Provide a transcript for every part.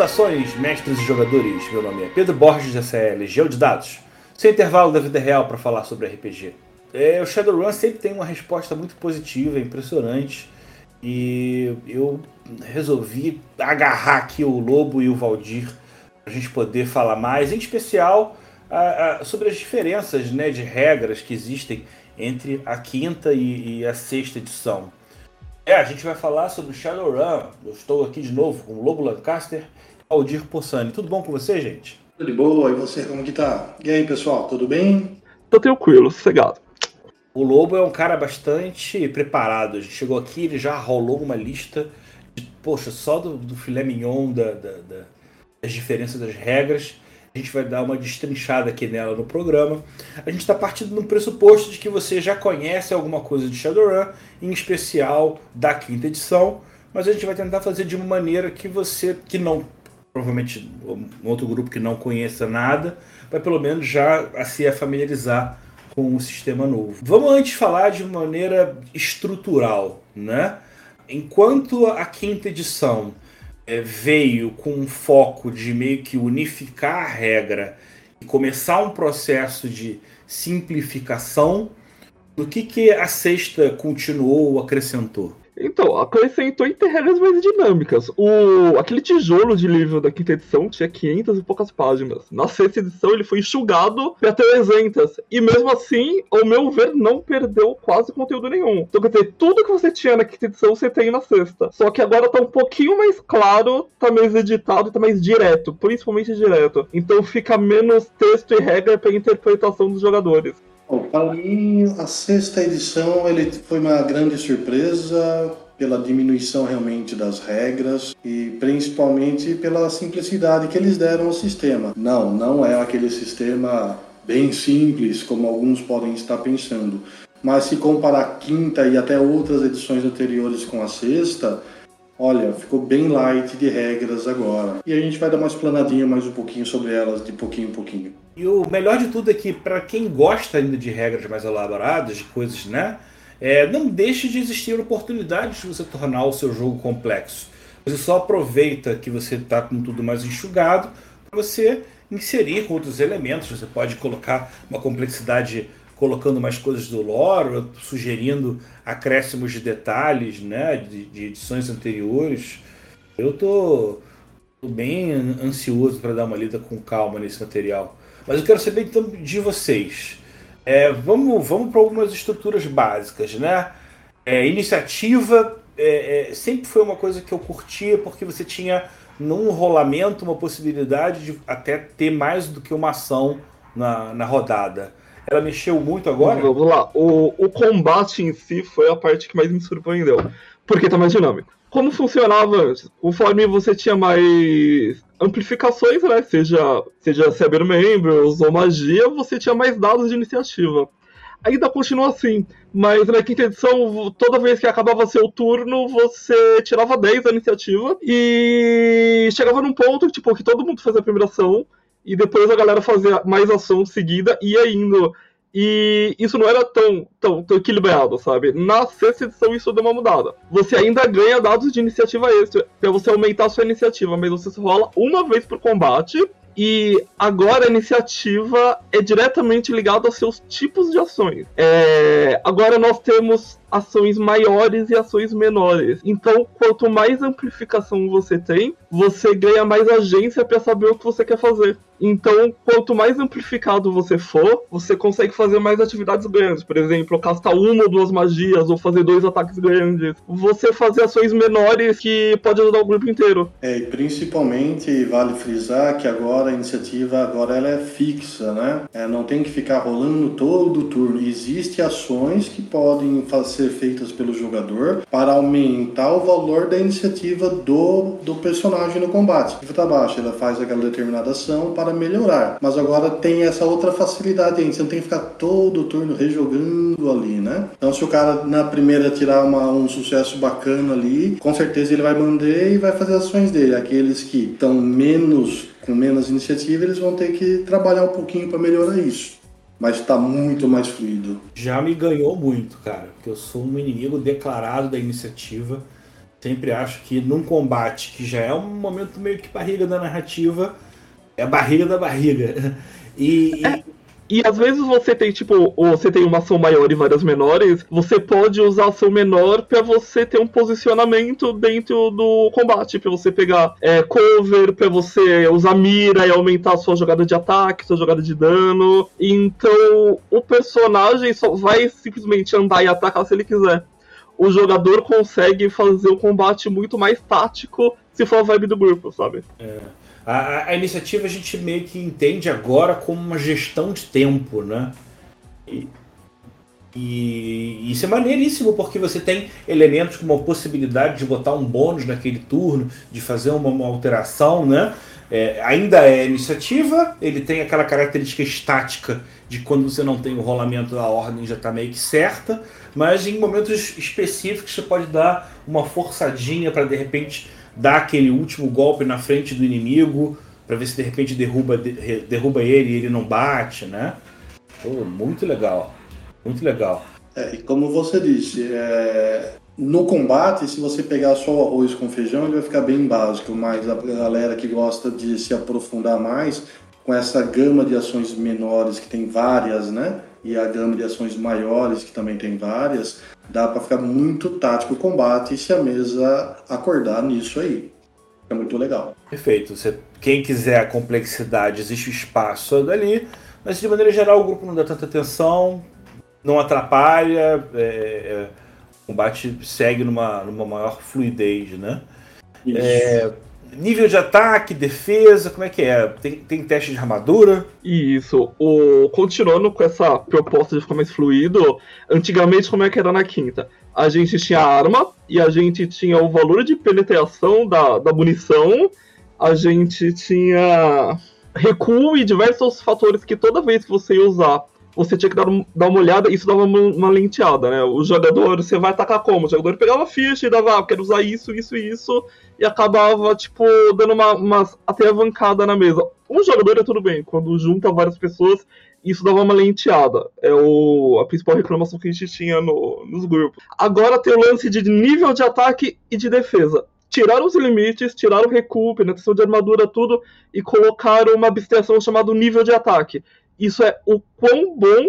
Saudações, mestres e jogadores. Meu nome é Pedro Borges, essa é Legião de Dados. Sem intervalo da vida real para falar sobre RPG. É, o Shadowrun sempre tem uma resposta muito positiva, impressionante. E eu resolvi agarrar aqui o Lobo e o Valdir para a gente poder falar mais, em especial a, a, sobre as diferenças né, de regras que existem entre a quinta e, e a sexta edição. É, a gente vai falar sobre Shadowrun. Eu estou aqui de novo com o Lobo Lancaster Aldir Possani. Tudo bom com você, gente? Tudo de boa, e você, como que tá? E aí, pessoal, tudo bem? Tô tranquilo, sossegado. O Lobo é um cara bastante preparado. A gente chegou aqui, ele já rolou uma lista de, poxa, só do, do filé mignon da, da, da, das diferenças das regras. A gente vai dar uma destrinchada aqui nela no programa. A gente está partindo no pressuposto de que você já conhece alguma coisa de Shadowrun, em especial da quinta edição, mas a gente vai tentar fazer de uma maneira que você, que não, provavelmente um outro grupo que não conheça nada, vai pelo menos já se familiarizar com o sistema novo. Vamos antes falar de maneira estrutural, né? Enquanto a quinta edição é, veio com um foco de meio que unificar a regra e começar um processo de simplificação, no que, que a sexta continuou ou acrescentou? Então, acrescentou em regras mais dinâmicas. O, aquele tijolo de livro da quinta edição tinha 500 e poucas páginas. Na sexta edição ele foi enxugado para 300. E mesmo assim, ao meu ver, não perdeu quase conteúdo nenhum. Então, quer dizer, tudo que você tinha na quinta edição você tem na sexta. Só que agora tá um pouquinho mais claro, tá mais editado, tá mais direto. Principalmente direto. Então fica menos texto e regra para interpretação dos jogadores. Bom, para mim, a sexta edição ele foi uma grande surpresa pela diminuição realmente das regras e principalmente pela simplicidade que eles deram ao sistema. Não, não é aquele sistema bem simples como alguns podem estar pensando. Mas se comparar a quinta e até outras edições anteriores com a sexta, olha, ficou bem light de regras agora. E a gente vai dar uma explanadinha mais um pouquinho sobre elas de pouquinho em pouquinho. E o melhor de tudo é que, para quem gosta ainda de regras mais elaboradas, de coisas, né? É, não deixe de existir oportunidades de você tornar o seu jogo complexo. Você só aproveita que você está com tudo mais enxugado para você inserir outros elementos. Você pode colocar uma complexidade colocando mais coisas do lore, sugerindo acréscimos de detalhes né, de, de edições anteriores. Eu tô, tô bem ansioso para dar uma lida com calma nesse material. Mas eu quero saber então de vocês. É, vamos vamos para algumas estruturas básicas, né? É, iniciativa é, é, sempre foi uma coisa que eu curtia porque você tinha num rolamento uma possibilidade de até ter mais do que uma ação na, na rodada. Ela mexeu muito agora? Vamos lá. O, o combate em si foi a parte que mais me surpreendeu. Porque tá mais dinâmico. Como funcionava antes? Conforme você tinha mais amplificações, né? Seja, seja Cyber Members ou magia, você tinha mais dados de iniciativa. Ainda continua assim, mas na quinta edição, toda vez que acabava seu turno, você tirava 10 da iniciativa e chegava num ponto tipo, que todo mundo fazia a primeira ação e depois a galera fazia mais ação seguida e indo. E isso não era tão, tão, tão, equilibrado, sabe? Na sexta edição isso deu uma mudada. Você ainda ganha dados de iniciativa extra pra você aumentar a sua iniciativa, mas você rola uma vez por combate. E agora a iniciativa é diretamente ligada aos seus tipos de ações. É... Agora nós temos ações maiores e ações menores. Então, quanto mais amplificação você tem, você ganha mais agência para saber o que você quer fazer. Então, quanto mais amplificado você for, você consegue fazer mais atividades grandes. Por exemplo, castar uma ou duas magias, ou fazer dois ataques grandes. Você fazer ações menores que pode ajudar o grupo inteiro. É, e principalmente vale frisar que agora a iniciativa agora ela é fixa, né? É, não tem que ficar rolando todo o turno. Existem ações que podem fazer ser feitas pelo jogador para aumentar o valor da iniciativa do, do personagem no combate. Se tá baixo, ela faz aquela determinada ação para melhorar. Mas agora tem essa outra facilidade aí, você não tem que ficar todo turno rejogando ali, né? Então se o cara na primeira tirar uma, um sucesso bacana ali, com certeza ele vai manter e vai fazer ações dele. Aqueles que estão menos com menos iniciativa, eles vão ter que trabalhar um pouquinho para melhorar isso mas está muito mais fluido. Já me ganhou muito, cara, porque eu sou um inimigo declarado da iniciativa. Sempre acho que num combate que já é um momento meio que barriga da narrativa, é barriga da barriga. E, e às vezes você tem, tipo, você tem uma ação maior e várias menores, você pode usar a ação menor para você ter um posicionamento dentro do combate, para você pegar é, cover, para você usar mira e aumentar a sua jogada de ataque, sua jogada de dano. Então o personagem só vai simplesmente andar e atacar se ele quiser. O jogador consegue fazer o combate muito mais tático se for a vibe do grupo, sabe? É. A, a, iniciativa a gente meio que entende agora como uma gestão de tempo, né? E, e isso é maneiríssimo porque você tem elementos como a possibilidade de botar um bônus naquele turno, de fazer uma, uma alteração, né? É, ainda é iniciativa, ele tem aquela característica estática de quando você não tem o rolamento da ordem já está meio que certa, mas em momentos específicos você pode dar uma forçadinha para de repente dá aquele último golpe na frente do inimigo para ver se de repente derruba, derruba ele e ele não bate, né? Pô, muito legal, muito legal. É, e como você disse, é, no combate, se você pegar só o arroz com feijão, ele vai ficar bem básico, mas a galera que gosta de se aprofundar mais, com essa gama de ações menores, que tem várias, né? E a gama de ações maiores, que também tem várias, dá para ficar muito tático o combate se a mesa acordar nisso aí. É muito legal. Perfeito. Você, quem quiser a complexidade, existe espaço dali, mas de maneira geral o grupo não dá tanta atenção, não atrapalha, é, é, o combate segue numa, numa maior fluidez, né? É, Nível de ataque, defesa, como é que é? Tem, tem teste de armadura? Isso. O, continuando com essa proposta de ficar mais fluido, antigamente como é que era na quinta? A gente tinha arma e a gente tinha o valor de penetração da, da munição, a gente tinha recuo e diversos fatores que toda vez que você ia usar você tinha que dar, dar uma olhada, isso dava uma, uma, lenteada, né? O jogador, você vai atacar como? O jogador pegava ficha e dava, ah, quero usar isso, isso e isso, e acabava, tipo, dando uma, uma atravancada na mesa. Um jogador é tudo bem, quando junta várias pessoas, isso dava uma lenteada. É o, a principal reclamação que a gente tinha no, nos grupos. Agora tem o lance de nível de ataque e de defesa. Tiraram os limites, tiraram o recuo, penetração de armadura, tudo, e colocaram uma abstração chamada nível de ataque isso é o quão bom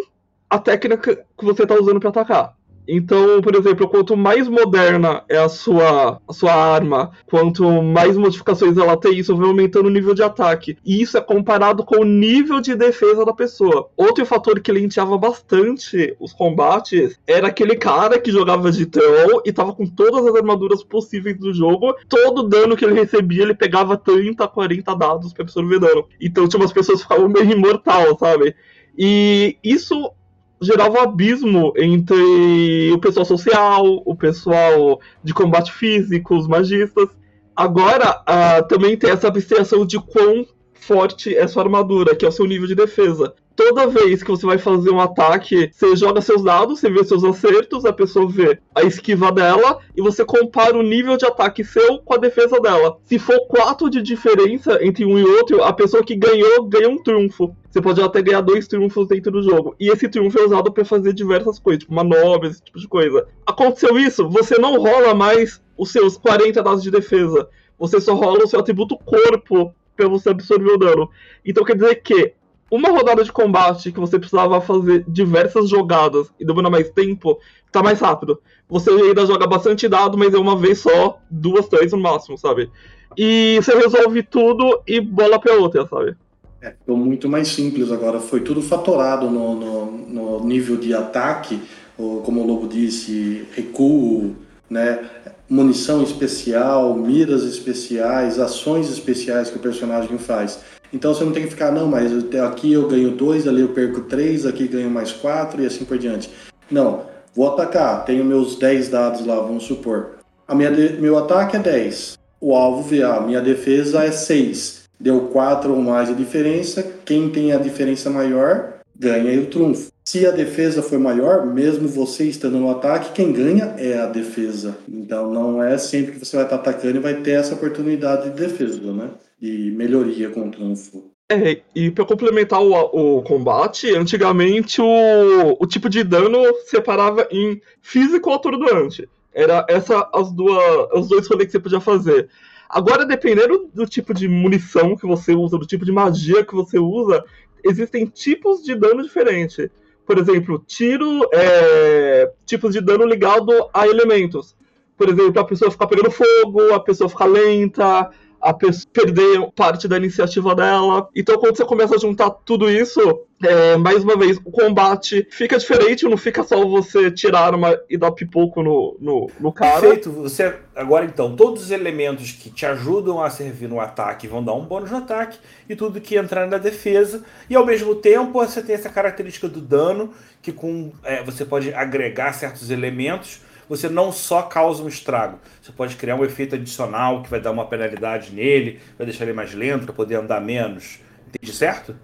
a técnica que você está usando para atacar. Então, por exemplo, quanto mais moderna é a sua, a sua arma, quanto mais modificações ela tem, isso vai aumentando o nível de ataque. E isso é comparado com o nível de defesa da pessoa. Outro fator que lenteava bastante os combates era aquele cara que jogava de troll e tava com todas as armaduras possíveis do jogo. Todo dano que ele recebia, ele pegava 30, 40 dados pra absorver dano. Então tinha umas pessoas que ficavam meio imortal, sabe? E isso gerava um abismo entre o pessoal social, o pessoal de combate físico, os magistas. Agora, uh, também tem essa abstração de quão forte é sua armadura, que é o seu nível de defesa toda vez que você vai fazer um ataque, você joga seus dados, você vê seus acertos, a pessoa vê a esquiva dela e você compara o nível de ataque seu com a defesa dela. Se for 4 de diferença entre um e outro, a pessoa que ganhou ganha um triunfo. Você pode até ganhar dois triunfos dentro do jogo. E esse triunfo é usado para fazer diversas coisas, tipo manobras, esse tipo de coisa. Aconteceu isso, você não rola mais os seus 40 dados de defesa. Você só rola o seu atributo corpo para você absorver o dano. Então quer dizer que uma rodada de combate que você precisava fazer diversas jogadas e demora mais tempo, tá mais rápido. Você ainda joga bastante dado, mas é uma vez só, duas, três no máximo, sabe? E você resolve tudo e bola pra outra, sabe? É, ficou muito mais simples agora. Foi tudo fatorado no, no, no nível de ataque, ou, como o Lobo disse, recuo, né? munição especial, miras especiais, ações especiais que o personagem faz. Então você não tem que ficar, não, mas aqui eu ganho dois, ali eu perco três, aqui ganho mais quatro e assim por diante. Não, vou atacar, tenho meus 10 dados lá, vamos supor. A minha de... Meu ataque é 10. O alvo vê, a minha defesa é 6. Deu 4 ou mais de diferença. Quem tem a diferença maior ganha o trunfo. Se a defesa for maior, mesmo você estando no ataque, quem ganha é a defesa. Então não é sempre que você vai estar atacando e vai ter essa oportunidade de defesa, né? De melhoria com o trunfo. É, e para complementar o, o, combate, antigamente o, o tipo de dano separava em físico ou atordoante. Era essa as duas, os dois rolês que você podia fazer. Agora, dependendo do tipo de munição que você usa, do tipo de magia que você usa, existem tipos de dano diferentes. Por exemplo, tiro é, tipos de dano ligado a elementos. Por exemplo, a pessoa ficar pegando fogo, a pessoa ficar lenta, a pessoa perder parte da iniciativa dela. Então, quando você começa a juntar tudo isso, é, mais uma vez, o combate fica diferente, não fica só você tirar arma e dar pipoco no, no, no cara. Perfeito. Você, agora, então, todos os elementos que te ajudam a servir no ataque vão dar um bônus no ataque, e tudo que entrar na defesa. E ao mesmo tempo, você tem essa característica do dano, que com é, você pode agregar certos elementos você não só causa um estrago, você pode criar um efeito adicional que vai dar uma penalidade nele, vai deixar ele mais lento para poder andar menos. Entende certo?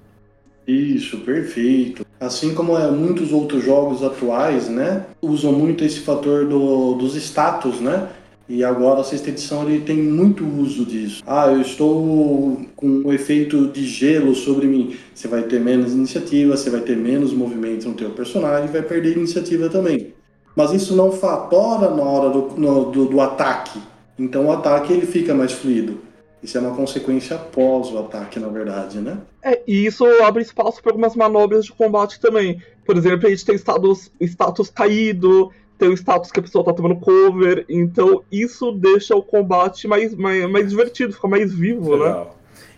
Isso, perfeito. Assim como é, muitos outros jogos atuais, né, usam muito esse fator do, dos status, né? E agora a sexta edição ele tem muito uso disso. Ah, eu estou com um efeito de gelo sobre mim. Você vai ter menos iniciativa, você vai ter menos movimento no teu personagem, vai perder iniciativa também mas isso não fatora na hora do, no, do, do, ataque. Então o ataque ele fica mais fluido. Isso é uma consequência após o ataque, na verdade, né? É, e isso abre espaço para algumas manobras de combate também. Por exemplo, a gente tem status, status caído, tem o status que a pessoa tá tomando cover, então isso deixa o combate mais, mais, mais divertido, fica mais vivo, né? Legal. né?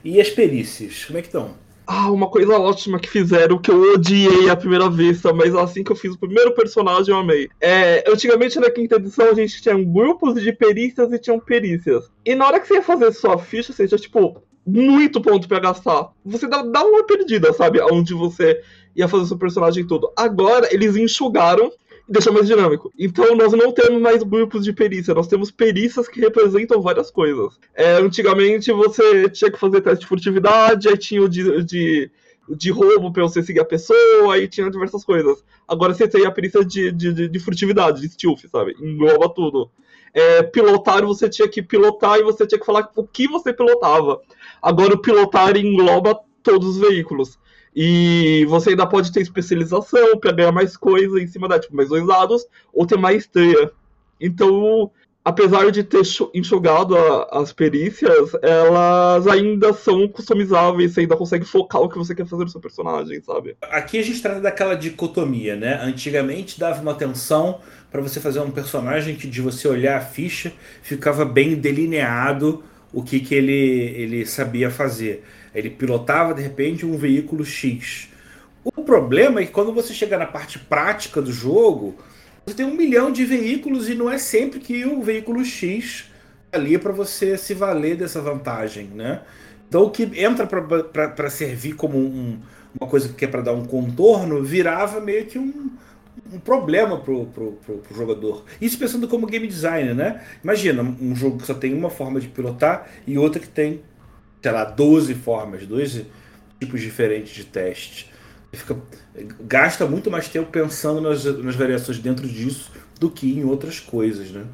E as perícias, como é que estão? Ah, uma coisa ótima que fizeram que eu odiei à primeira vista, mas assim que eu fiz o primeiro personagem eu amei. É, antigamente na quinta edição a gente tinha grupos de perícias e tinham perícias. E na hora que você ia fazer sua ficha, você tinha tipo muito ponto para gastar. Você dá, dá uma perdida, sabe? Onde você ia fazer seu personagem todo. Agora eles enxugaram deixa mais dinâmico. Então nós não temos mais grupos de perícia, nós temos perícias que representam várias coisas. É, antigamente você tinha que fazer teste de furtividade, aí tinha o de, de, de roubo pra você seguir a pessoa, aí tinha diversas coisas. Agora você tem a perícia de, de, de furtividade, de stealth, sabe? Engloba tudo. É, pilotar você tinha que pilotar e você tinha que falar o que você pilotava. Agora o pilotar engloba todos os veículos. E você ainda pode ter especialização para ganhar mais coisa em cima da, tipo, mais dois lados, ou ter maestria. Então, apesar de ter enxugado a, as perícias, elas ainda são customizáveis, você ainda consegue focar o que você quer fazer no seu personagem, sabe? Aqui a gente trata daquela dicotomia, né? Antigamente dava uma atenção para você fazer um personagem que de você olhar a ficha ficava bem delineado o que, que ele, ele sabia fazer. Ele pilotava de repente um veículo X. O problema é que quando você chega na parte prática do jogo, você tem um milhão de veículos e não é sempre que o veículo X tá ali para você se valer dessa vantagem, né? Então o que entra para servir como um, uma coisa que é para dar um contorno virava meio que um, um problema pro, pro, pro, pro, jogador. Isso pensando como game designer, né? Imagina um jogo que só tem uma forma de pilotar e outra que tem sei lá, 12 formas, 12 tipos diferentes de teste. Fica, gasta muito mais tempo pensando nas, nas variações dentro disso do que em outras coisas, né?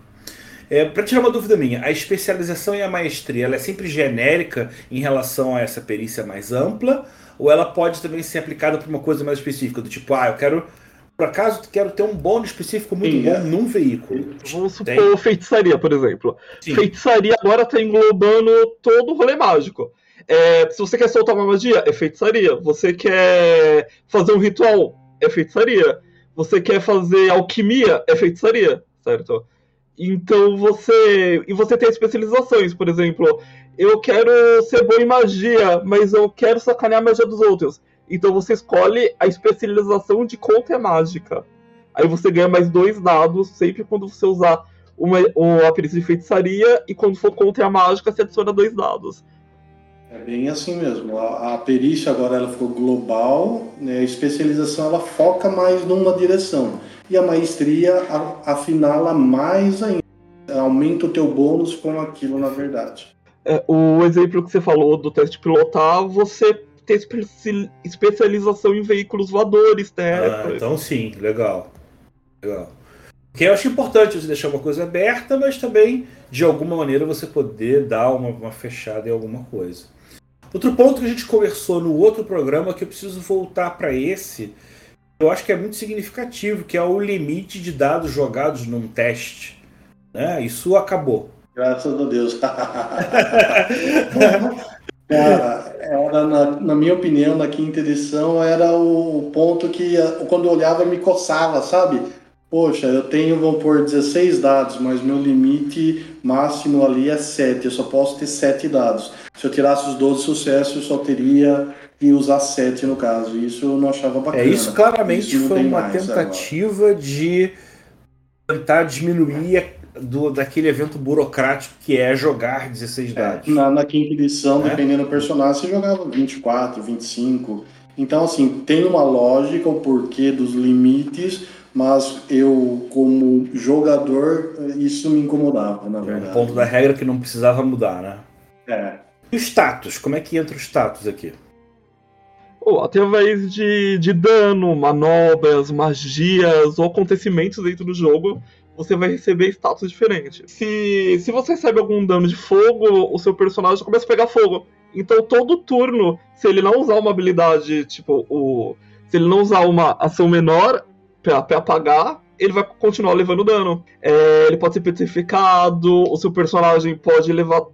É, para tirar uma dúvida minha, a especialização e a maestria ela é sempre genérica em relação a essa perícia mais ampla ou ela pode também ser aplicada para uma coisa mais específica, do tipo, ah, eu quero por acaso quero ter um bônus específico muito Sim, bom é. num veículo. Vamos supor Tem. feitiçaria, por exemplo. Sim. Feitiçaria agora está englobando todo o rolê mágico. É, se você quer soltar uma magia, é feitiçaria. Você quer fazer um ritual, é feitiçaria. Você quer fazer alquimia, é feitiçaria, certo? Então você. E você tem especializações, por exemplo, eu quero ser bom em magia, mas eu quero sacanear a magia dos outros. Então você escolhe a especialização de contra mágica. Aí você ganha mais dois dados sempre quando você usar uma, uma perícia de feitiçaria e quando for contra a mágica você adiciona dois dados. É bem assim mesmo. A, a perícia agora ela ficou global, né? a especialização ela foca mais numa direção. e a maestria afiná-la mais ainda. Aumenta o teu bônus com aquilo, na verdade. É, o exemplo que você falou do teste pilotar, você tem especialização em veículos voadores, né? Ah, então sim, legal. Legal. Que eu acho importante você deixar uma coisa aberta, mas também, de alguma maneira, você poder dar uma, uma fechada em alguma coisa. Outro ponto que a gente conversou no outro programa, que eu preciso voltar para esse, eu acho que é muito significativo, que é o limite de dados jogados num teste. Né? Isso acabou. Graças a Deus. Cara, era, na, na, minha opinião, na quinta edição, era o ponto que, quando eu olhava, me coçava, sabe? Poxa, eu tenho, vamos pôr, 16 dados, mas meu limite máximo ali é 7. Eu só posso ter 7 dados. Se eu tirasse os 12 sucessos, eu só teria que usar 7 no caso. Isso eu não achava bacana. É, isso claramente isso foi uma tentativa agora. de tentar diminuir do, daquele evento burocrático que é jogar 16 é, dados. É, na, na, quinta edição, é? dependendo do personagem, você jogava 24, 25. Então, assim, tem uma lógica, o porquê dos limites, mas eu, como jogador, isso me incomodava, na verdade. O ponto da regra que não precisava mudar, né? É. E o status? Como é que entra o status aqui? Oh, através de, de dano, manobras, magias ou acontecimentos dentro do jogo, você vai receber status diferentes. Se, se você recebe algum dano de fogo, o seu personagem começa a pegar fogo. Então todo turno, se ele não usar uma habilidade, tipo, o. Se ele não usar uma ação menor, para apagar, ele vai continuar levando dano. É, ele pode ser petrificado, o seu personagem pode levar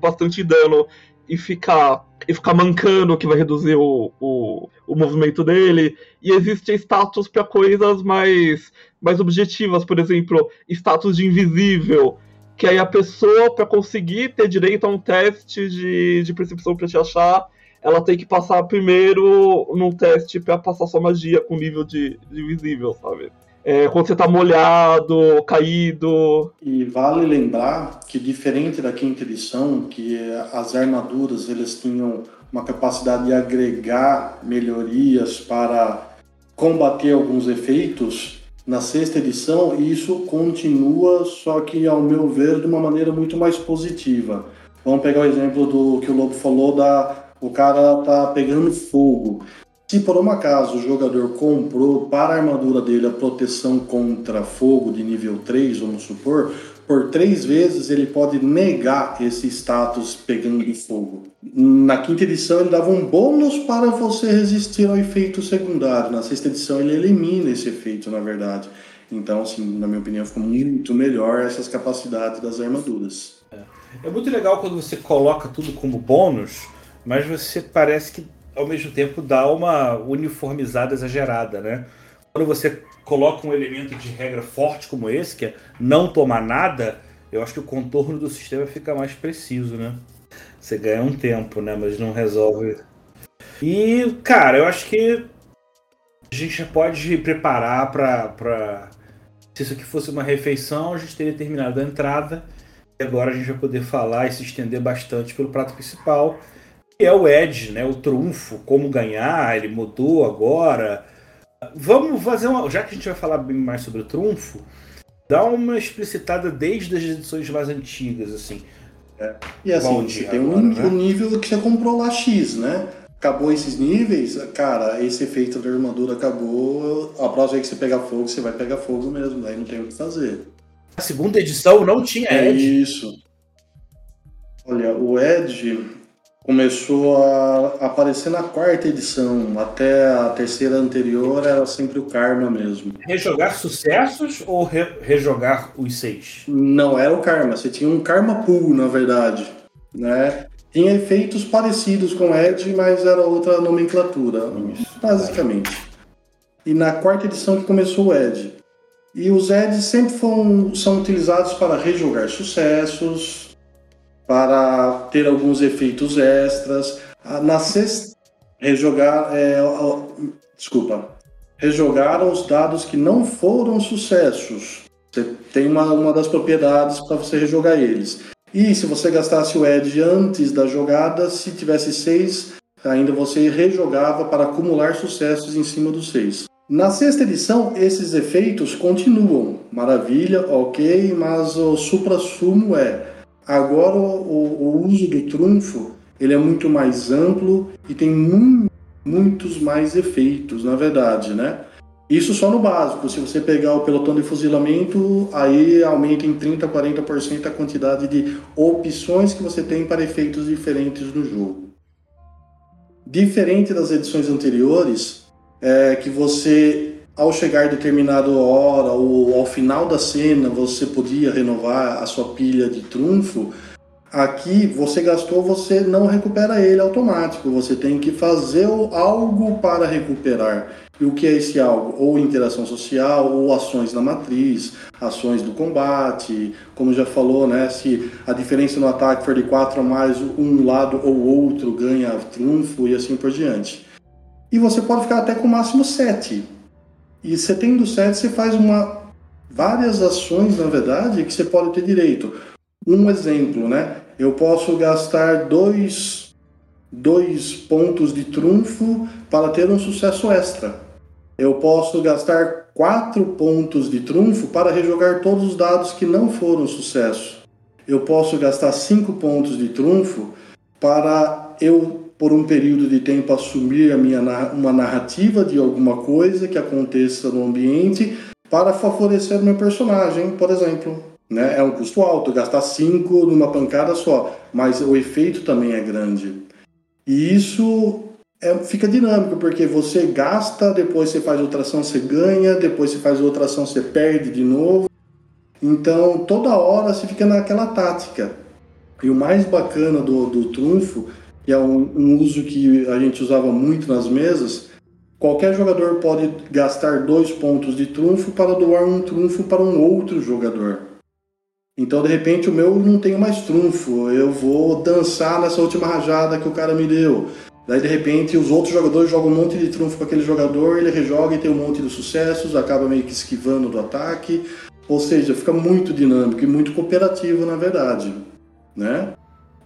bastante dano e ficar e ficar mancando, que vai reduzir o, o, o movimento dele. E existe status para coisas mais, mais objetivas, por exemplo, status de invisível. Que aí a pessoa, para conseguir ter direito a um teste de, de percepção para te achar, ela tem que passar primeiro num teste para passar sua magia com nível de, de visível, sabe? É, quando você tá molhado, caído. E vale lembrar que diferente da quinta edição, que as armaduras eles tinham uma capacidade de agregar melhorias para combater alguns efeitos, na sexta edição isso continua, só que ao meu ver de uma maneira muito mais positiva. Vamos pegar o exemplo do que o Lobo falou da o cara tá pegando fogo. Se por um acaso o jogador comprou para a armadura dele a proteção contra fogo de nível 3, vamos supor, por três vezes ele pode negar esse status pegando fogo. Na quinta edição ele dava um bônus para você resistir ao efeito secundário. Na sexta edição ele elimina esse efeito, na verdade. Então, assim, na minha opinião, ficou muito melhor essas capacidades das armaduras. É, é muito legal quando você coloca tudo como bônus mas você parece que ao mesmo tempo dá uma uniformizada exagerada, né? Quando você coloca um elemento de regra forte como esse, que é não tomar nada, eu acho que o contorno do sistema fica mais preciso, né? Você ganha um tempo, né? Mas não resolve. E, cara, eu acho que a gente já pode preparar para. Pra... Se isso aqui fosse uma refeição, a gente teria terminado a entrada. E agora a gente vai poder falar e se estender bastante pelo prato principal é o Edge, né? O trunfo, como ganhar, ele mudou agora. Vamos fazer uma. Já que a gente vai falar bem mais sobre o trunfo, dá uma explicitada desde as edições mais antigas, assim. É. E assim, você tem agora, um, né? um nível que você comprou lá X, né? Acabou esses níveis, cara, esse efeito da armadura acabou. A próxima vez que você pegar fogo, você vai pegar fogo mesmo, daí não tem o que fazer. A segunda edição não tinha é Edge. Isso. Olha, o Edge, começou a aparecer na quarta edição. Até a terceira anterior era sempre o Karma mesmo. Rejogar sucessos ou re rejogar os seis? Não, era o Karma. Você tinha um Karma Pool, na verdade. Né? Tinha efeitos parecidos com Edge, mas era outra nomenclatura, Isso, basicamente. E na quarta edição que começou o Edge. E os Edges sempre foram, são utilizados para rejogar sucessos, para ter alguns efeitos extras. Ah, na sexta, rejogar, é, desculpa, rejogaram os dados que não foram sucessos. Você tem uma, uma das propriedades para você rejogar eles. E se você gastasse o Edge antes da jogada, se tivesse seis, ainda você rejogava para acumular sucessos em cima dos seis. Na sexta edição, esses efeitos continuam. Maravilha, ok, mas o supra-sumo é agora o, o, uso do trunfo ele é muito mais amplo e tem muitos mais efeitos, na verdade, né? Isso só no básico. Se você pegar o pelotão de fuzilamento, aí aumenta em 30, 40% a quantidade de opções que você tem para efeitos diferentes no jogo. Diferente das edições anteriores, é que você, ao chegar determinada hora ou ao final da cena, você podia renovar a sua pilha de trunfo. Aqui, você gastou, você não recupera ele automático. Você tem que fazer algo para recuperar. E o que é esse algo? Ou interação social, ou ações na matriz, ações do combate, como já falou, né? Se a diferença no ataque for de 4 a mais, um lado ou outro ganha trunfo e assim por diante. E você pode ficar até com o máximo 7. E você tendo 7, você faz uma várias ações, na verdade, que você pode ter direito. Um exemplo, né? Eu posso gastar dois, dois pontos de trunfo para ter um sucesso extra eu posso gastar quatro pontos de trunfo para rejogar todos os dados que não foram sucesso. Eu posso gastar cinco pontos de trunfo para eu, por um período de tempo, assumir a minha, uma narrativa de alguma coisa que aconteça no ambiente para favorecer meu personagem, por exemplo. Né? É um custo alto, gastar cinco numa pancada só, mas o efeito também é grande. E isso é, fica dinâmico, porque você gasta, depois você faz outra ação, você ganha, depois você faz outra ação, você perde de novo. Então, toda hora você fica naquela tática. E o mais bacana do, do trunfo, que é um, um uso que a gente usava muito nas mesas, qualquer jogador pode gastar dois pontos de trunfo para doar um trunfo para um outro jogador. Então, de repente, o meu não tem mais trunfo, eu vou dançar nessa última rajada que o cara me deu. Daí, de repente, os outros jogadores jogam um monte de trunfo para aquele jogador, ele rejoga e tem um monte de sucessos, acaba meio que esquivando do ataque. Ou seja, fica muito dinâmico e muito cooperativo, na verdade. Né?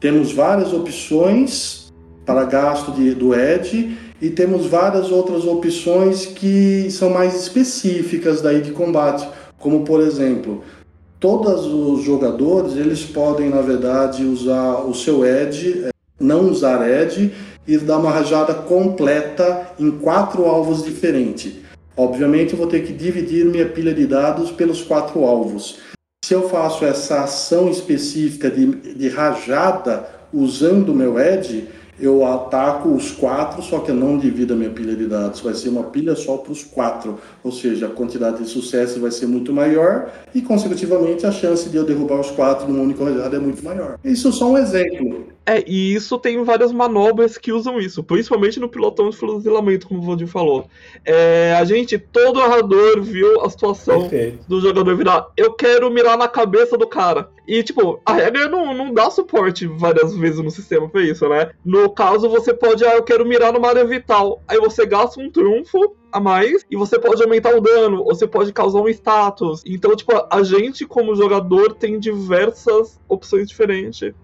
Temos várias opções para gasto de, do Edge e temos várias outras opções que são mais específicas daí de combate, como por exemplo, todos os jogadores eles podem na verdade usar o seu Edge, é, não usar Edge e dar uma rajada completa em quatro alvos diferentes. Obviamente, eu vou ter que dividir minha pilha de dados pelos quatro alvos. Se eu faço essa ação específica de, de rajada usando o meu Edge, eu ataco os quatro, só que eu não divido a minha pilha de dados. Vai ser uma pilha só para os quatro. Ou seja, a quantidade de sucessos vai ser muito maior e, consecutivamente, a chance de eu derrubar os quatro numa única rajada é muito maior. Isso é só um exemplo. É, e isso tem várias manobras que usam isso, principalmente no pilotão de fuzilamento, como o Valdir falou. É, a gente, todo narrador viu a situação Perfeito. do jogador virar, eu quero mirar na cabeça do cara. E, tipo, a regra não, não dá suporte várias vezes no sistema pra isso, né? No caso, você pode, ah, eu quero mirar numa área vital. Aí você gasta um trunfo a mais e você pode aumentar o dano, ou você pode causar um status. Então, tipo, a gente, como jogador, tem diversas opções diferentes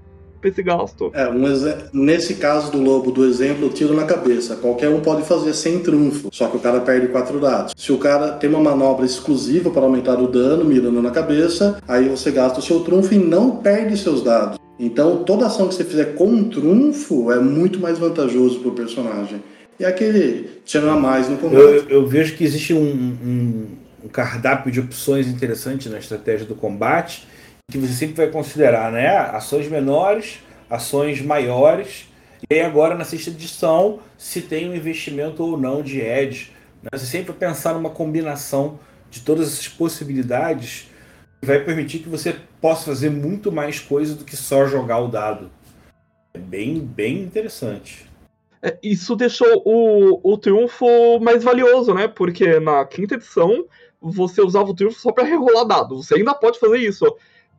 esse gasto. É, um nesse caso do lobo do exemplo, tiro na cabeça. Qualquer um pode fazer sem trunfo, só que o cara perde quatro dados. Se o cara tem uma manobra exclusiva para aumentar o dano, mirando na cabeça, aí você gasta o seu trunfo e não perde seus dados. Então, toda ação que você fizer com um trunfo é muito mais vantajoso para o personagem. E aquele tira mais no combate. Eu, eu, vejo que existe um, um, um cardápio de opções interessantes na estratégia do combate que você sempre vai considerar, né? Ações menores, ações maiores. E aí agora na sexta edição, se tem um investimento ou não de edge. Né? Você sempre vai pensar numa combinação de todas essas possibilidades que vai permitir que você possa fazer muito mais coisa do que só jogar o dado. É bem, bem interessante. É, isso deixou o, o triunfo mais valioso, né? Porque na quinta edição você usava o triunfo só para rerolar dado. Você ainda pode fazer isso.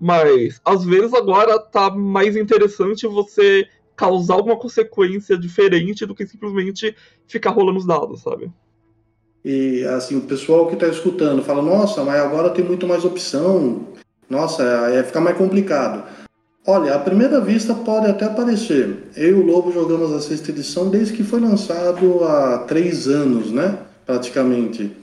Mas às vezes agora tá mais interessante você causar alguma consequência diferente do que simplesmente ficar rolando os dados, sabe? E assim, o pessoal que está escutando fala, nossa, mas agora tem muito mais opção. Nossa, é ficar mais complicado. Olha, à primeira vista pode até parecer. Eu e o Lobo jogamos a sexta edição desde que foi lançado há três anos, né? Praticamente.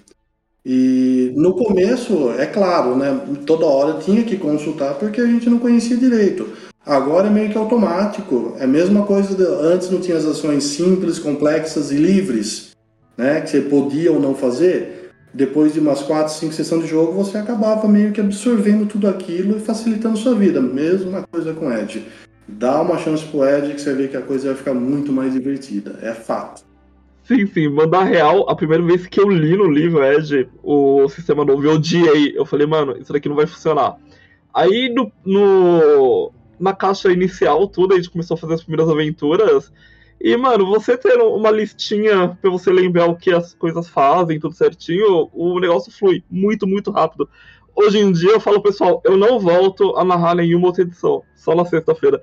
E no começo, é claro, né? Toda hora tinha que consultar porque a gente não conhecia direito. Agora é meio que automático. É a mesma coisa. De, antes não tinha as ações simples, complexas e livres, né? Que você podia ou não fazer. Depois de umas 4, 5 sessões de jogo, você acabava meio que absorvendo tudo aquilo e facilitando sua vida. Mesma coisa com Edge. Dá uma chance pro Edge que você vê que a coisa vai ficar muito mais divertida. É fato. Sim, sim, mandar real, a primeira vez que eu li no livro Edge o sistema novo, eu odiei. Eu falei, mano, isso daqui não vai funcionar. Aí no, no, na caixa inicial, tudo, a gente começou a fazer as primeiras aventuras. E, mano, você ter uma listinha pra você lembrar o que as coisas fazem, tudo certinho, o negócio flui muito, muito rápido. Hoje em dia eu falo, pessoal, eu não volto a narrar nenhuma outra edição, só na sexta-feira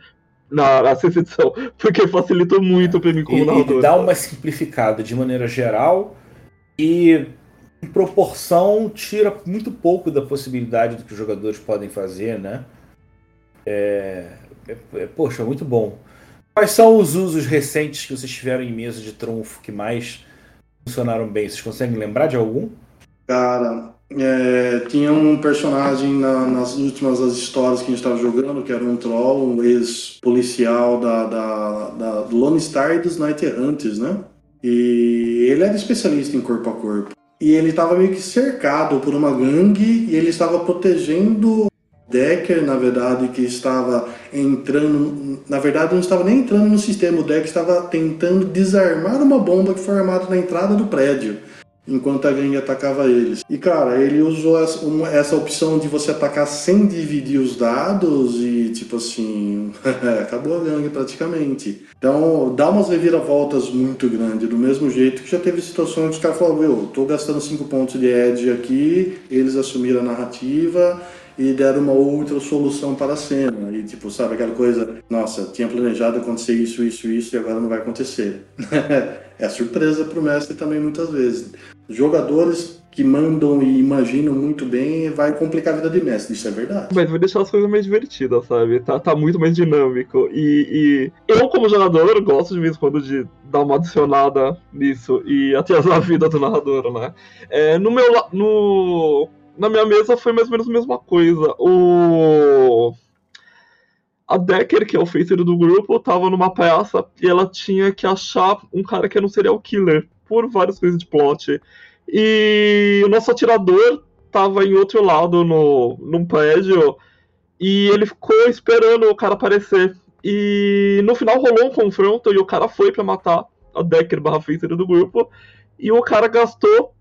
na, na sexta edição, porque facilitou muito pra mim como Ele narrador. dá uma simplificada de maneira geral e, em proporção, tira muito pouco da possibilidade do que os jogadores podem fazer, né? É, é- é- poxa, muito bom. Quais são os usos recentes que vocês tiveram em mesa de trunfo que mais funcionaram bem? Vocês conseguem lembrar de algum? Cara, é, tinha um personagem na- nas últimas as histórias que a gente estava jogando, que era um troll, um ex-policial da, da, da Lone Star e dos Night Hunters, né? E ele era especialista em corpo a corpo. E ele estava meio que cercado por uma gangue e ele estava protegendo Decker, na verdade, que estava entrando. Na verdade, não estava nem entrando no sistema. O Decker estava tentando desarmar uma bomba que foi armada na entrada do prédio, enquanto a gangue atacava eles. E cara, ele usou essa, uma- essa opção de você atacar sem dividir os dados e, tipo assim, acabou a gangue praticamente. Então, dá umas reviravoltas muito grandes, do mesmo jeito que já teve situações que os caras falaram: eu tô gastando 5 pontos de edge aqui, eles assumiram a narrativa e deram uma outra solução para a cena. E tipo, sabe aquela coisa, nossa, tinha planejado acontecer isso, isso, isso e agora não vai acontecer. é surpresa para o mestre também muitas vezes. Jogadores que mandam e imaginam muito bem vai complicar a vida de mestre, isso é verdade. Mas vai deixar as coisas mais divertidas, sabe? Tá, tá muito mais dinâmico. E, e eu, como jogador, gosto de vez quando de dar uma adicionada nisso e atrasar a vida do narrador, né? É, no meu. No, na minha mesa foi mais ou menos a mesma coisa. O. A Decker, que é o feiticeiro do grupo, tava numa praça e ela tinha que achar um cara que era um serial killer, por várias coisas de plot. E o nosso atirador tava em outro lado, no, num prédio, e ele ficou esperando o cara aparecer. E no final rolou um confronto e o cara foi pra matar a Decker barra feiticeiro do grupo, e o cara gastou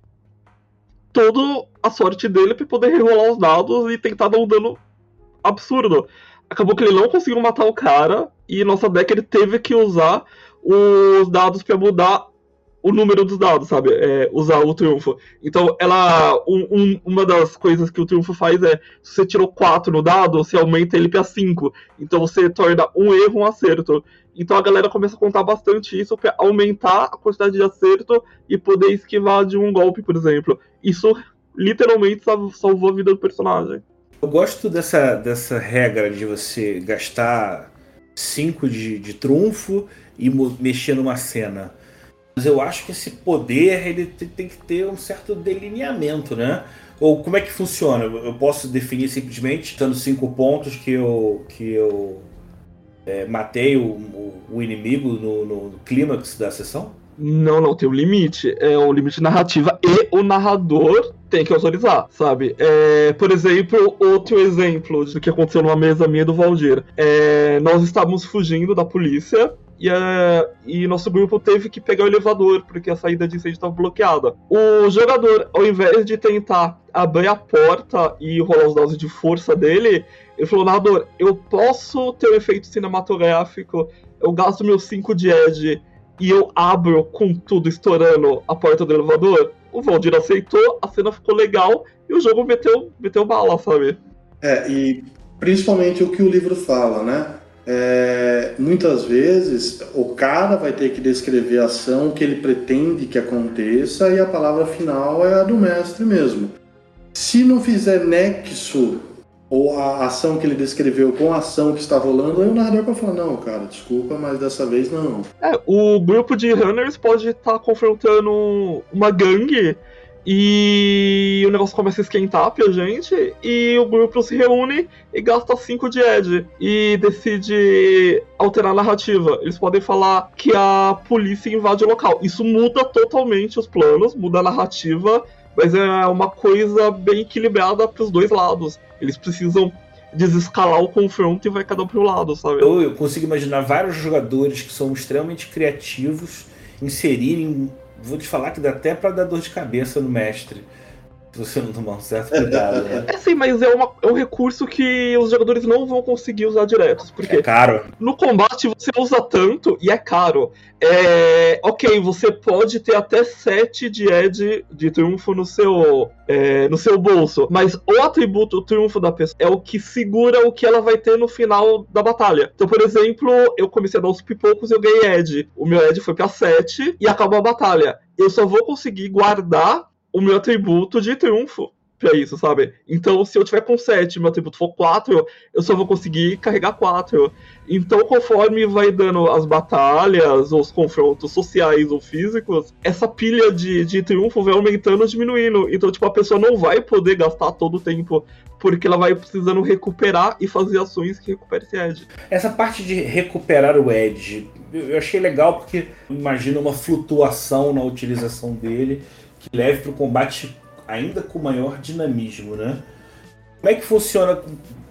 toda a sorte dele pra poder rerolar os dados e tentar dar um dano absurdo. Acabou que ele não conseguiu matar o cara, e nossa Decker teve que usar os dados pra mudar o número dos dados, sabe? É, usar o triunfo. Então, ela. um- um- uma das coisas que o triunfo faz é: se você tirou 4 no dado, você aumenta ele pra 5. Então você torna um erro um acerto. Então a galera começa a contar bastante isso pra aumentar a quantidade de acerto e poder esquivar de um golpe, por exemplo. Isso literalmente salv- salvou a vida do personagem. Eu gosto dessa, dessa regra de você gastar 5 de, de trunfo e mexer numa cena. Mas eu acho que esse poder ele te- tem que ter um certo delineamento, né? Ou como é que funciona? Eu posso definir simplesmente dando cinco pontos que eu, que eu é, matei o, o- inimigo no, no clímax da sessão? Não, não, tem um limite. É o limite narrativa e o narrador tem que autorizar, sabe? É, por exemplo, outro exemplo do que aconteceu numa mesa minha do Valdir. É, nós estávamos fugindo da polícia e, é, e nosso grupo teve que pegar o elevador porque a saída de incêndio estava bloqueada. O jogador, ao invés de tentar abrir a porta e rolar os dados de força dele, ele falou: narrador, eu posso ter um efeito cinematográfico, eu gasto meus 5 de edge e eu abro com tudo estourando a porta do elevador, o Valdir aceitou, a cena ficou legal e o jogo meteu, meteu bala, sabe? É, e principalmente o que o livro fala, né? É, muitas vezes o cara vai ter que descrever a ação que ele pretende que aconteça e a palavra final é a do mestre mesmo. Se não fizer nexo ou a ação que ele descreveu com a ação que está rolando, aí o narrador vai falar, não, cara, desculpa, mas dessa vez não. É, o grupo de runners pode estar confrontando uma gangue E o negócio começa a esquentar pra gente. E o grupo se reúne e gasta 5 de Ed. E decide alterar a narrativa. Eles podem falar que a polícia invade o local. Isso muda totalmente os planos, muda a narrativa. Mas é uma coisa bem equilibrada pros dois lados. Eles precisam desescalar o confronto e vai cada um pro lado, sabe? Eu, eu consigo imaginar vários jogadores que são extremamente criativos inserirem. Vou te falar que dá até para dar dor de cabeça no mestre. Se você não tomar um certo cuidado, né? É sim, mas é, uma- é um recurso que os jogadores não vão conseguir usar diretos. Porque É caro. no combate você usa tanto e é caro. É, ok, você pode ter até 7 de Ed de triunfo no seu, é, no seu bolso, mas o atributo triunfo da pessoa é o que segura o que ela vai ter no final da batalha. Então, por exemplo, eu comecei a dar os pipocos e eu ganhei Ed. O meu Ed foi pra 7 e acabou a batalha. Eu só vou conseguir guardar o meu atributo de triunfo pra isso, sabe? Então, se eu tiver com 7 e meu atributo for 4, eu só vou conseguir carregar 4. Então, conforme vai dando as batalhas, os confrontos sociais ou físicos, essa pilha de, de triunfo vai aumentando ou diminuindo. Então, tipo, a pessoa não vai poder gastar todo o tempo, porque ela vai precisando recuperar e fazer ações que recuperem esse edge. Essa parte de recuperar o Edge, eu achei legal porque imagina uma flutuação na utilização dele leve para o combate ainda com maior dinamismo, né? Como é que funciona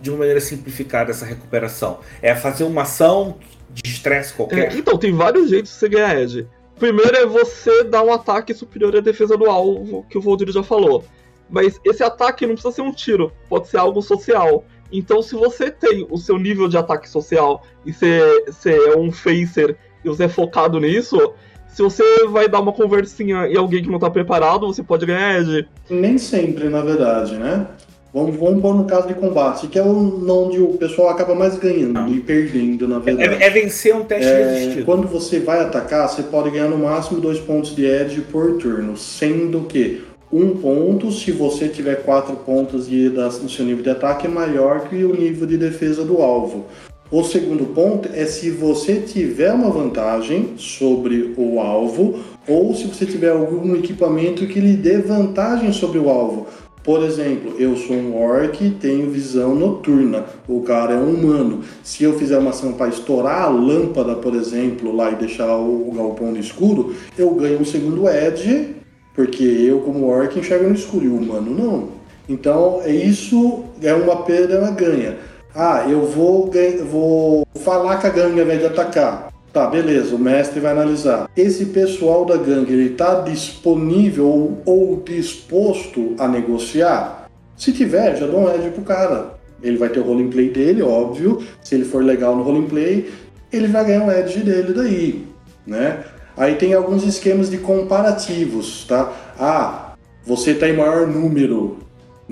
de uma maneira simplificada essa recuperação? É fazer uma ação de estresse É, qualquer? então, tem vários jeitos de você ganhar edge. Primeiro é você dar um ataque superior à defesa do alvo, que o Voldir já falou. Mas esse ataque não precisa ser um tiro, pode ser algo social. Então, se você tem o seu nível de ataque social e você, você é um facer e você é focado nisso, se você vai dar uma conversinha e alguém que não tá preparado, você pode ganhar edge. Nem sempre, na verdade, né? Vamos, vamos pôr no caso de combate, que é onde o pessoal acaba mais ganhando e perdendo, na verdade. É, é vencer um teste É, resistido. quando você vai atacar, você pode ganhar no máximo dois pontos de edge por turno, sendo que um ponto, se você tiver quatro pontos de, da, no seu nível de ataque, é maior que o nível de defesa do alvo. O segundo ponto é se você tiver uma vantagem sobre o alvo ou se você tiver algum equipamento que lhe dê vantagem sobre o alvo. Por exemplo, eu sou um orc e tenho visão noturna. O cara é um humano. Se eu fizer uma ação para estourar a lâmpada, por exemplo, lá e deixar o galpão no escuro, eu ganho um segundo edge, porque eu, como orc, enxergo no escuro e o humano não. Então, é isso é uma perda, uma ganha. Ah, eu vou, vou falar com a gangue ao invés de atacar. Tá, beleza, o mestre vai analisar. Esse pessoal da gangue, ele tá disponível ou, ou disposto a negociar? Se tiver, já dou um edge pro cara. Ele vai ter o roleplay dele, óbvio. Se ele for legal no roleplay, ele vai ganhar o edge dele daí, né? Aí tem alguns esquemas de comparativos, tá? Ah, você tá em maior número,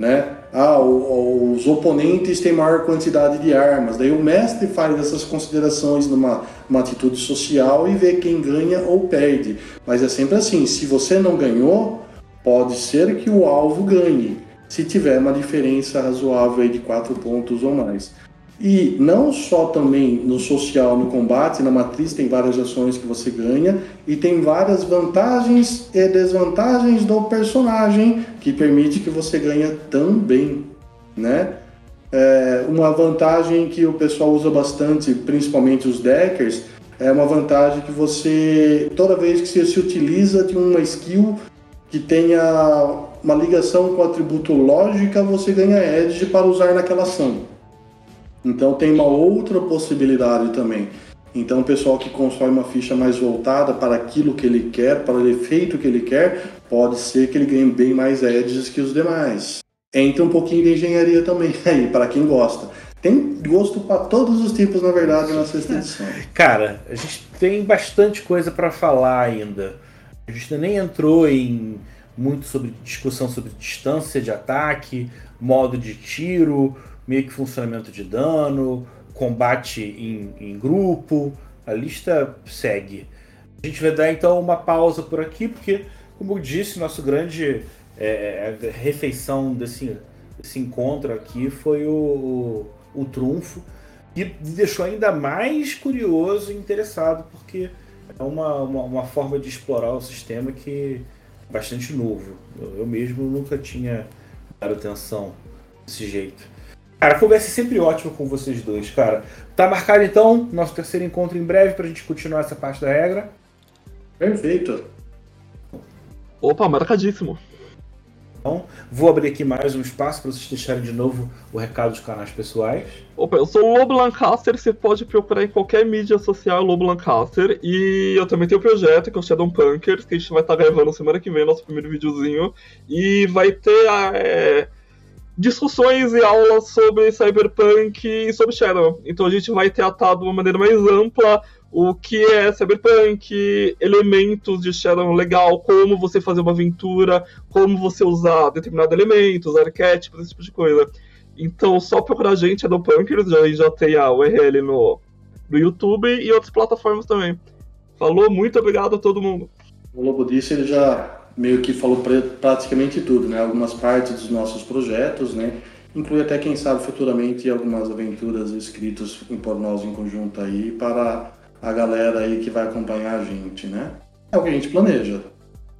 né? Ah, o- os oponentes têm maior quantidade de armas. Daí o mestre faz essas considerações numa uma atitude social e vê quem ganha ou perde. Mas é sempre assim: se você não ganhou, pode ser que o alvo ganhe, se tiver uma diferença razoável de 4 pontos ou mais. E não só também no social, no combate, na matriz tem várias ações que você ganha e tem várias vantagens e desvantagens do personagem que permite que você ganhe também, né? É, uma vantagem que o pessoal usa bastante, principalmente os deckers, é uma vantagem que você, toda vez que você se utiliza de uma skill que tenha uma ligação com o atributo lógica, você ganha edge para usar naquela ação. Então tem uma outra possibilidade também. Então o pessoal que constrói uma ficha mais voltada para aquilo que ele quer, para o efeito que ele quer, pode ser que ele ganhe bem mais edges que os demais. Entra um pouquinho de engenharia também aí, para quem gosta. Tem gosto para todos os tipos, na verdade, na sexta edição. Cara, a gente tem bastante coisa para falar ainda. A gente nem entrou em muito sobre discussão sobre distância de ataque, modo de tiro, meio que funcionamento de dano, combate em, em grupo. A lista segue. A gente vai dar então uma pausa por aqui, porque, como eu disse, nosso grande é, é, refeição desse, desse encontro aqui foi o, o, o trunfo e me deixou ainda mais curioso e interessado, porque é uma, uma, uma forma de explorar o sistema que bastante novo. Eu, eu mesmo nunca tinha dado atenção desse jeito. Cara, a conversa é sempre ótima com vocês dois, cara. Tá marcado então nosso terceiro encontro em breve pra gente continuar essa parte da regra. Perfeito. Opa, marcadíssimo. Então, vou abrir aqui mais um espaço para vocês deixarem de novo o recado dos canais pessoais. Opa, eu sou o Lobo Lancaster, você pode procurar em qualquer mídia social Lobo Lancaster. E eu também tenho um projeto que é o Shadow Punkers, que a gente vai estar gravando semana que vem, nosso primeiro videozinho. E vai ter é, discussões e aulas sobre Cyberpunk e sobre Shadow. Então a gente vai tratar de uma maneira mais ampla o que é cyberpunk, elementos de Shadow legal, como você fazer uma aventura, como você usar determinados elementos, arquétipos, esse tipo de coisa. Então, só procurar a gente, Shadowpunkers, já, já tem a URL no, no YouTube e outras plataformas também. Falou, muito obrigado a todo mundo. O Lobo disse, ele já meio que falou praticamente tudo, né? Algumas partes dos nossos projetos, né? Inclui até, quem sabe, futuramente algumas aventuras escritas por nós em conjunto aí para a galera aí que vai acompanhar a gente, né? É o que a gente planeja.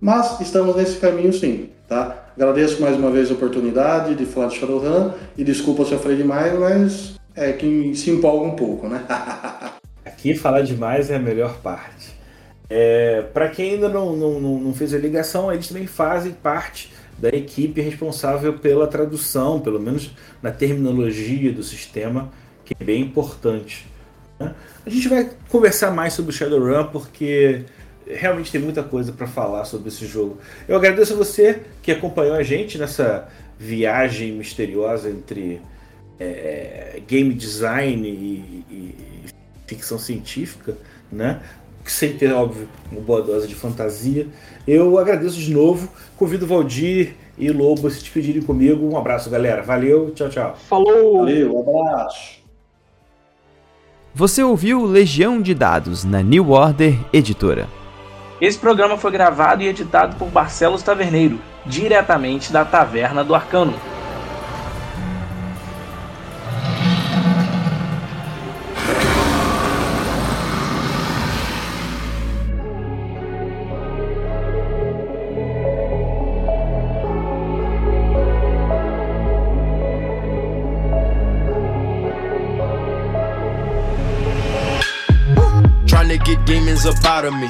Mas estamos nesse caminho sim, tá? Agradeço mais uma vez a oportunidade de falar de Shadowrun e desculpa se eu falei demais, mas é quem se empolga um pouco, né? Aqui falar demais é a melhor parte. É, Para quem ainda não, não, não fez a ligação, eles também fazem parte da equipe responsável pela tradução, pelo menos na terminologia do sistema, que é bem importante. Né? A gente vai conversar mais sobre o Shadowrun porque realmente tem muita coisa para falar sobre esse jogo. Eu agradeço a você que acompanhou a gente nessa viagem misteriosa entre é, game design e, e, ficção científica, né? Sem ter, óbvio, uma boa dose de fantasia. Eu agradeço de novo, convido o Valdir e Lobo a se despedirem comigo. Um abraço, galera. Valeu, tchau, tchau. Falou! Valeu, um abraço. Você ouviu Legião de Dados na New Order Editora. Esse programa foi gravado e editado por Barcelos Taverneiro, diretamente da Taverna do Arcano. Demons up out of me.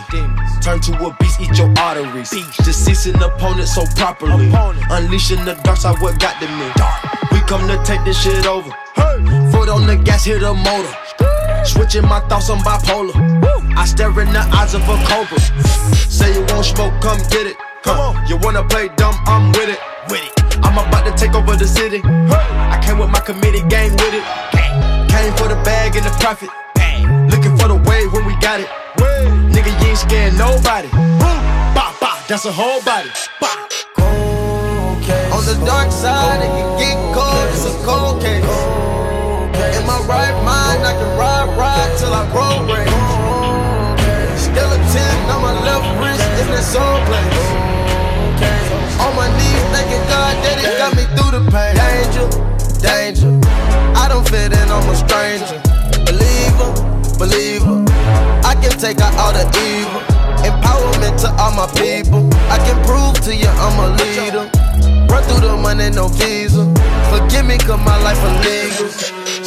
Turn to a beast, eat your arteries. Deceasing opponents so properly. Unleashing the dark side, what got to me. We come to take this shit over. Foot on the gas, hit the motor. Switching my thoughts, I'm bipolar. I stare in the eyes of a cobra. Say you won't smoke, come get it. Come on, you wanna play dumb, I'm with it. With it. I'm about to take over the city. I came with my committee gang with it. Came for the bag and the profit. Looking for the wave when we got it. Ain't scared nobody. Bah, bah, that's a whole body. Bah. On the dark side, it can get cold, it's a cold case. In my right mind, I can ride, ride till I roll. Still a 10 on my left wrist in that soul place. On my knees, thanking God that it got me through the pain. Danger, danger. I don't fit in, I'm a stranger. Believer, believer. I can take out all the evil. Empowerment to all my people. I can prove to you I'm a leader. Run through the money, no visa. Forgive me, cause my life illegal.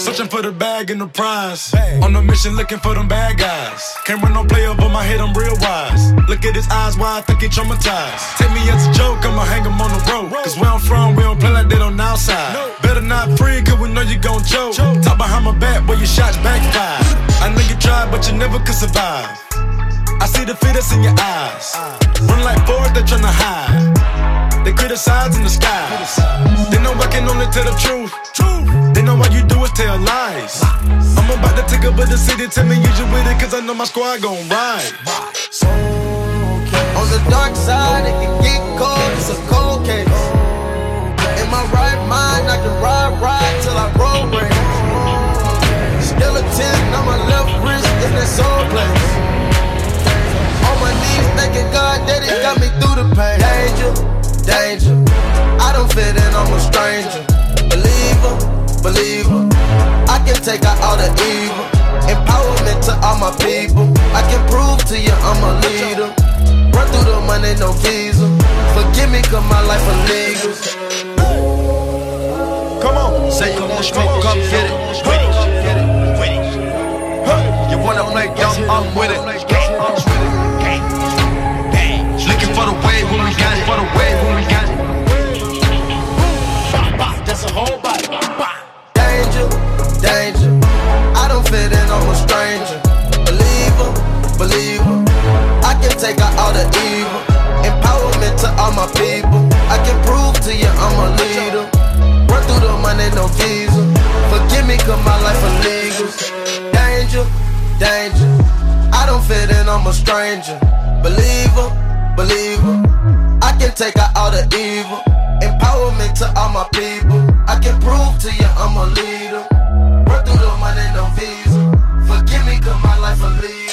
Searching for the bag and the prize. On a mission looking for them bad guys. Can't run no play over my head, I'm real wise. Look at his eyes, why I think he traumatized. Take me as a joke, I'ma hang him on the road. Cause where I'm from, we don't play like that on the outside. Better not free, cause we know you gon' choke. Talk behind my back, where your shots backfire. I know you tried, but you never could survive. I see the fear that's in your eyes. Run like forward, they tryna hide. They criticize in the sky. They know I can only tell the truth. They know all you do is tell lies. I'm about to take over the city, tell me use you with it, cause I know my squad gon' ride. On the dark side, it can get cold, it's a cold case. In my right mind, I can ride, ride till I roll a 10 on my left wrist in that soul place. Believer. I can take out all the evil. Empowerment to all my people. I can prove to you I'm a leader. Run through the money, no visa. Forgive me, cause my life illegal. Come on. Say you want smoke, come get it. You wanna play dumb, I'm with it. Looking for the wave when we got it, for the wave when we got it. That's a whole take out all the evil. Empowerment to all my people. I can prove to you I'm a leader. Run through the money, no visa. Forgive me, cause my life illegal. Danger, danger. I don't fit in, I'm a stranger. Believer, believer. I can take out all the evil. Empowerment to all my people. I can prove to you I'm a leader. Run through the money, no visa. Forgive me, cause my life illegal.